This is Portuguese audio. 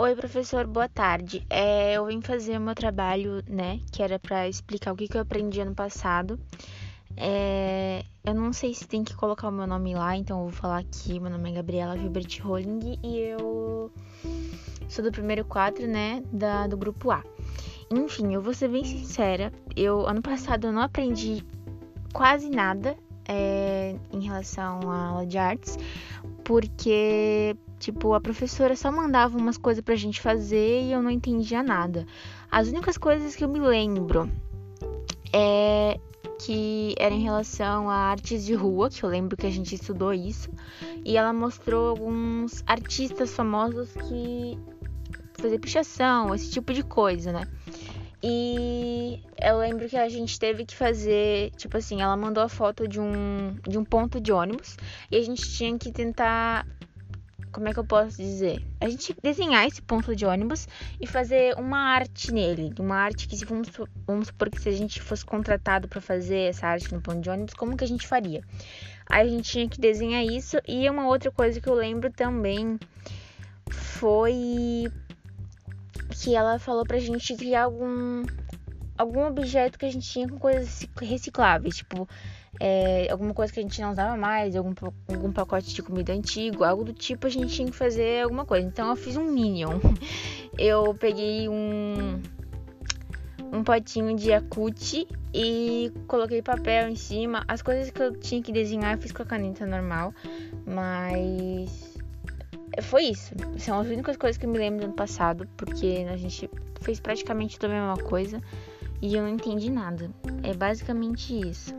Oi, professor, boa tarde. É, eu vim fazer o meu trabalho, né, que era para explicar o que, que eu aprendi ano passado. É, eu não sei se tem que colocar o meu nome lá, então eu vou falar aqui. Meu nome é Gabriela Gilbert Rolling e eu sou do primeiro quadro, né, da, do grupo A. Enfim, eu vou ser bem sincera, eu ano passado eu não aprendi quase nada é, em relação à aula de artes, porque Tipo, a professora só mandava umas coisas pra gente fazer e eu não entendia nada. As únicas coisas que eu me lembro é que era em relação a artes de rua, que eu lembro que a gente estudou isso, e ela mostrou alguns artistas famosos que faziam pichação, esse tipo de coisa, né? E eu lembro que a gente teve que fazer, tipo assim, ela mandou a foto de um, de um ponto de ônibus e a gente tinha que tentar como é que eu posso dizer? A gente desenhar esse ponto de ônibus e fazer uma arte nele. Uma arte que, se vamos, vamos supor que se a gente fosse contratado para fazer essa arte no ponto de ônibus, como que a gente faria? Aí a gente tinha que desenhar isso. E uma outra coisa que eu lembro também foi que ela falou pra gente criar algum, algum objeto que a gente tinha com coisas recicláveis, tipo é, alguma coisa que a gente não usava mais, algum, algum pacote de comida antigo, algo do tipo, a gente tinha que fazer alguma coisa. Então eu fiz um Minion. Eu peguei um, um potinho de Yakut e coloquei papel em cima. As coisas que eu tinha que desenhar eu fiz com a caneta normal, mas foi isso. São as únicas coisas que eu me lembro do ano passado, porque a gente fez praticamente a mesma coisa e eu não entendi nada. É basicamente isso.